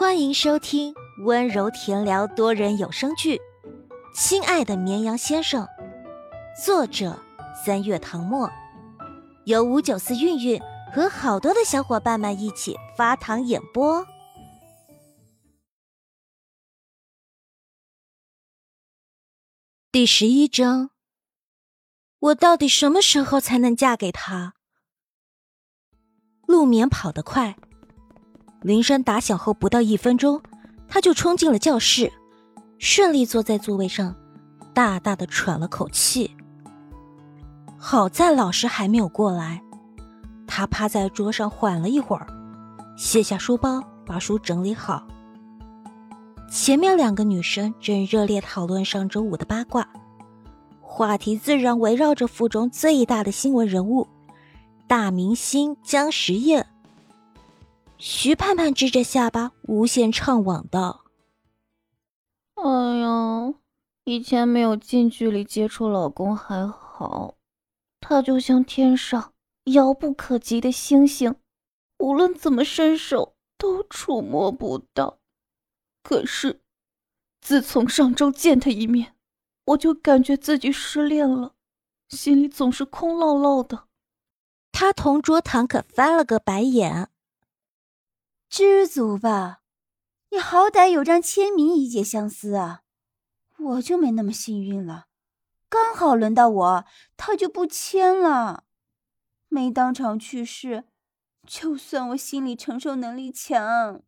欢迎收听温柔甜聊多人有声剧《亲爱的绵羊先生》，作者三月唐末，由五九四韵韵和好多的小伙伴们一起发糖演播。第十一章，我到底什么时候才能嫁给他？陆眠跑得快。铃声打响后不到一分钟，他就冲进了教室，顺利坐在座位上，大大的喘了口气。好在老师还没有过来，他趴在桌上缓了一会儿，卸下书包，把书整理好。前面两个女生正热烈讨论上周五的八卦，话题自然围绕着府中最大的新闻人物——大明星姜时宴。徐盼盼支着下巴，无限怅惘道：“哎呀，以前没有近距离接触老公还好，他就像天上遥不可及的星星，无论怎么伸手都触摸不到。可是，自从上周见他一面，我就感觉自己失恋了，心里总是空落落的。”他同桌唐可翻了个白眼。知足吧，你好歹有张签名以解相思啊！我就没那么幸运了，刚好轮到我，他就不签了，没当场去世，就算我心理承受能力强。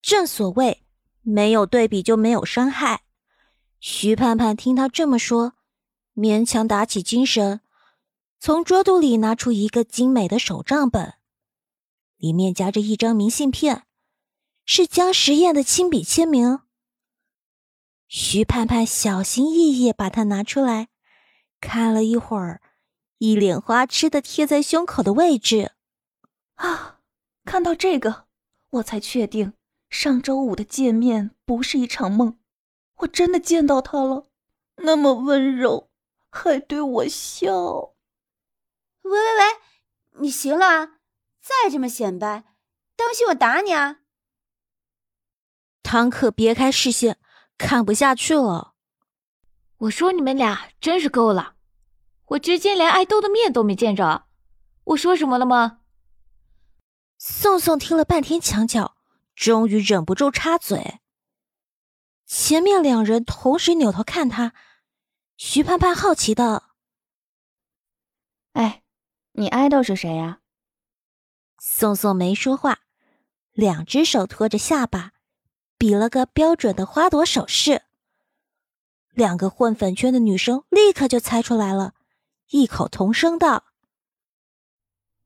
正所谓，没有对比就没有伤害。徐盼盼听他这么说，勉强打起精神，从桌肚里拿出一个精美的手账本。里面夹着一张明信片，是姜时宴的亲笔签名。徐盼盼小心翼翼把它拿出来，看了一会儿，一脸花痴的贴在胸口的位置。啊，看到这个，我才确定上周五的见面不是一场梦，我真的见到他了，那么温柔，还对我笑。喂喂喂，你行了啊！再这么显摆，当心我打你啊！唐可别开视线，看不下去了。我说你们俩真是够了，我至今连爱豆的面都没见着，我说什么了吗？宋宋听了半天墙角，终于忍不住插嘴。前面两人同时扭头看他，徐盼盼好奇的：“哎，你爱豆是谁呀？”宋宋没说话，两只手托着下巴，比了个标准的花朵手势。两个混粉圈的女生立刻就猜出来了，异口同声道：“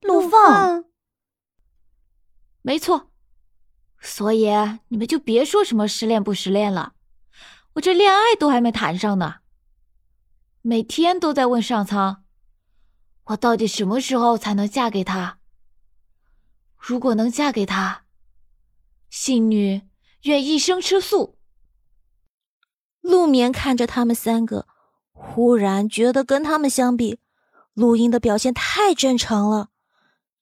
陆放。”没错，所以你们就别说什么失恋不失恋了，我这恋爱都还没谈上呢。每天都在问上苍，我到底什么时候才能嫁给他？如果能嫁给他，信女愿一生吃素。陆眠看着他们三个，忽然觉得跟他们相比，陆英的表现太正常了。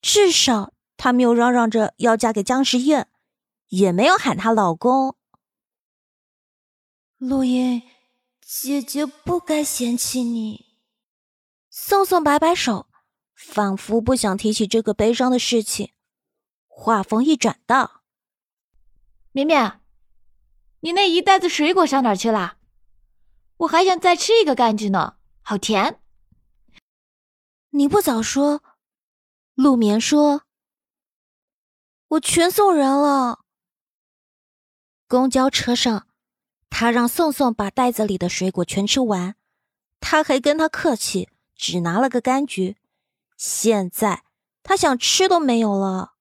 至少他没有嚷嚷着要嫁给姜时宴，也没有喊她老公。陆英，姐姐不该嫌弃你。宋宋摆摆手，仿佛不想提起这个悲伤的事情。话锋一转，道：“绵绵，你那一袋子水果上哪去了？我还想再吃一个柑橘呢，好甜。”你不早说。陆眠说：“我全送人了。”公交车上，他让宋宋把袋子里的水果全吃完，他还跟他客气，只拿了个柑橘。现在他想吃都没有了。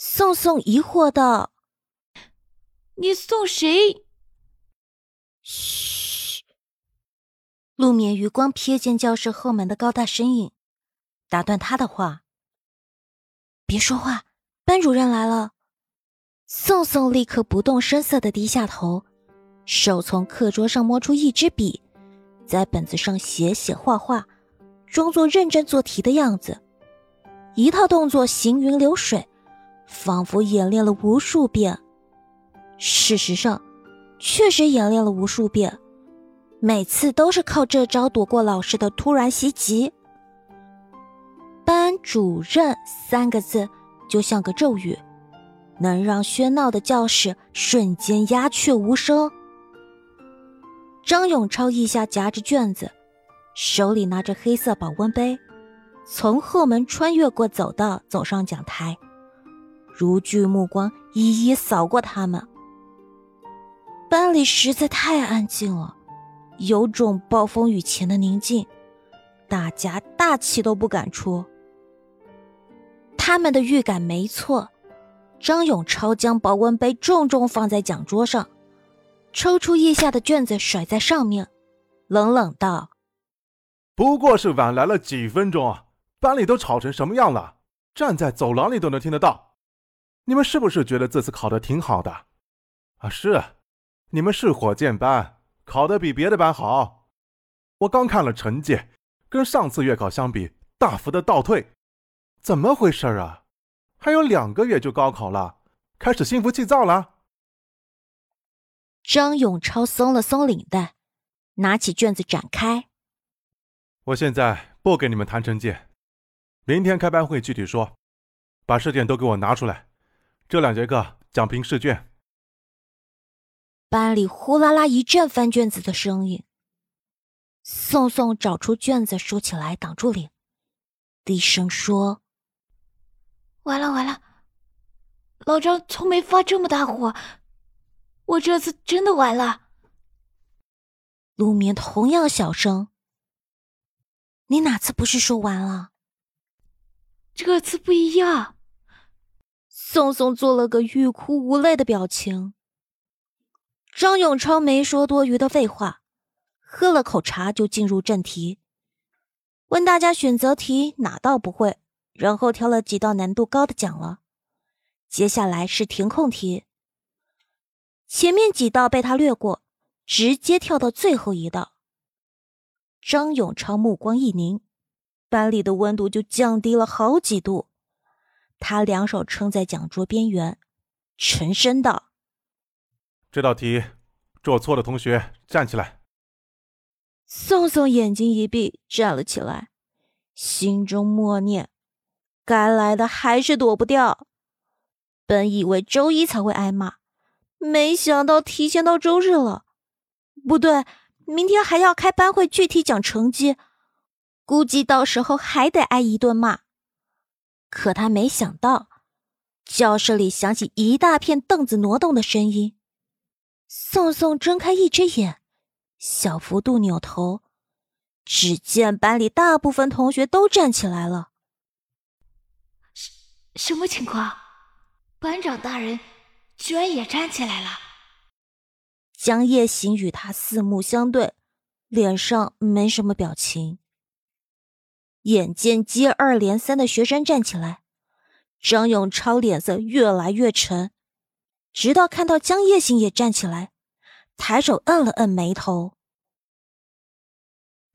宋宋疑惑道：“你送谁？”嘘。陆眠余光瞥见教室后门的高大身影，打断他的话：“别说话，班主任来了。”宋宋立刻不动声色的低下头，手从课桌上摸出一支笔，在本子上写写画画，装作认真做题的样子，一套动作行云流水。仿佛演练了无数遍。事实上，确实演练了无数遍，每次都是靠这招躲过老师的突然袭击。班主任三个字就像个咒语，能让喧闹的教室瞬间鸦雀无声。张永超腋下夹着卷子，手里拿着黑色保温杯，从后门穿越过走道，走上讲台，如炬目光一一扫过他们。班里实在太安静了，有种暴风雨前的宁静，大家大气都不敢出。他们的预感没错，张永超将保温杯重重放在讲桌上，抽出腋下的卷子甩在上面，冷冷道：“不过是晚来了几分钟，班里都吵成什么样了？站在走廊里都能听得到。你们是不是觉得这次考的挺好的？啊，是。”你们是火箭班，考得比别的班好。我刚看了成绩，跟上次月考相比，大幅的倒退。怎么回事啊？还有两个月就高考了，开始心浮气躁了。张永超松了松领带，拿起卷子展开。我现在不给你们谈成绩，明天开班会具体说。把试卷都给我拿出来，这两节课讲评试卷。班里呼啦啦一阵翻卷子的声音。宋宋找出卷子收起来挡住脸，低声说：“完了完了，老张从没发这么大火，我这次真的完了。”陆眠同样小声：“你哪次不是说完了？这次不一样。”宋宋做了个欲哭无泪的表情。张永超没说多余的废话，喝了口茶就进入正题，问大家选择题哪道不会，然后挑了几道难度高的讲了。接下来是填空题，前面几道被他略过，直接跳到最后一道。张永超目光一凝，班里的温度就降低了好几度，他两手撑在讲桌边缘，沉声道。这道题做错的同学站起来。宋宋眼睛一闭，站了起来，心中默念：“该来的还是躲不掉。”本以为周一才会挨骂，没想到提前到周日了。不对，明天还要开班会，具体讲成绩，估计到时候还得挨一顿骂。可他没想到，教室里响起一大片凳子挪动的声音。宋宋睁开一只眼，小幅度扭头，只见班里大部分同学都站起来了。什什么情况？班长大人居然也站起来了？江夜行与他四目相对，脸上没什么表情。眼见接二连三的学生站起来，张永超脸色越来越沉。直到看到江夜行也站起来，抬手摁了摁眉头。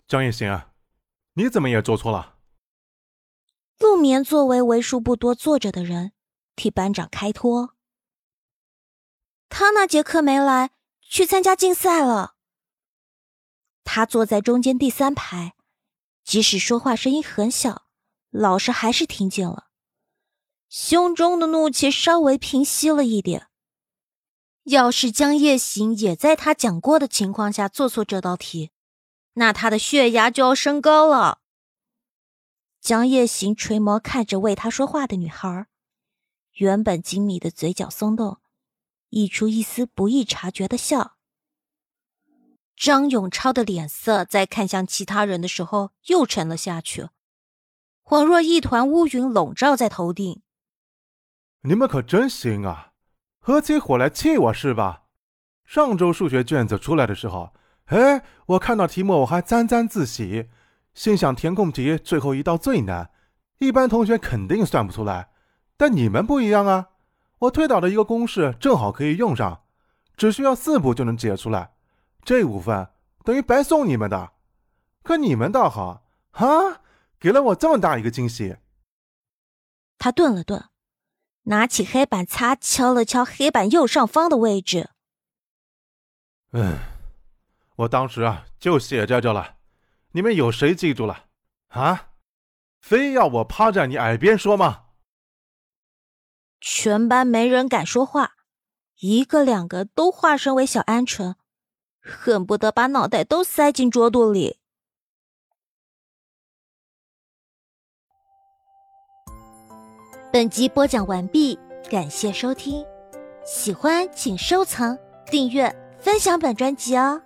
江夜行啊，你怎么也做错了？陆眠作为为数不多坐着的人，替班长开脱。他那节课没来，去参加竞赛了。他坐在中间第三排，即使说话声音很小，老师还是听见了，胸中的怒气稍微平息了一点。要是江夜行也在他讲过的情况下做错这道题，那他的血压就要升高了。江夜行垂眸看着为他说话的女孩，原本精密的嘴角松动，溢出一丝不易察觉的笑。张永超的脸色在看向其他人的时候又沉了下去，恍若一团乌云笼罩在头顶。你们可真行啊！合起伙来气我是吧？上周数学卷子出来的时候，哎，我看到题目我还沾沾自喜，心想填空题最后一道最难，一般同学肯定算不出来。但你们不一样啊，我推导的一个公式正好可以用上，只需要四步就能解出来，这五分等于白送你们的。可你们倒好，啊，给了我这么大一个惊喜。他顿了顿。拿起黑板擦，敲了敲黑板右上方的位置。嗯，我当时啊就写在这了，你们有谁记住了？啊，非要我趴在你耳边说吗？全班没人敢说话，一个两个都化身为小鹌鹑，恨不得把脑袋都塞进桌肚里。本集播讲完毕，感谢收听，喜欢请收藏、订阅、分享本专辑哦。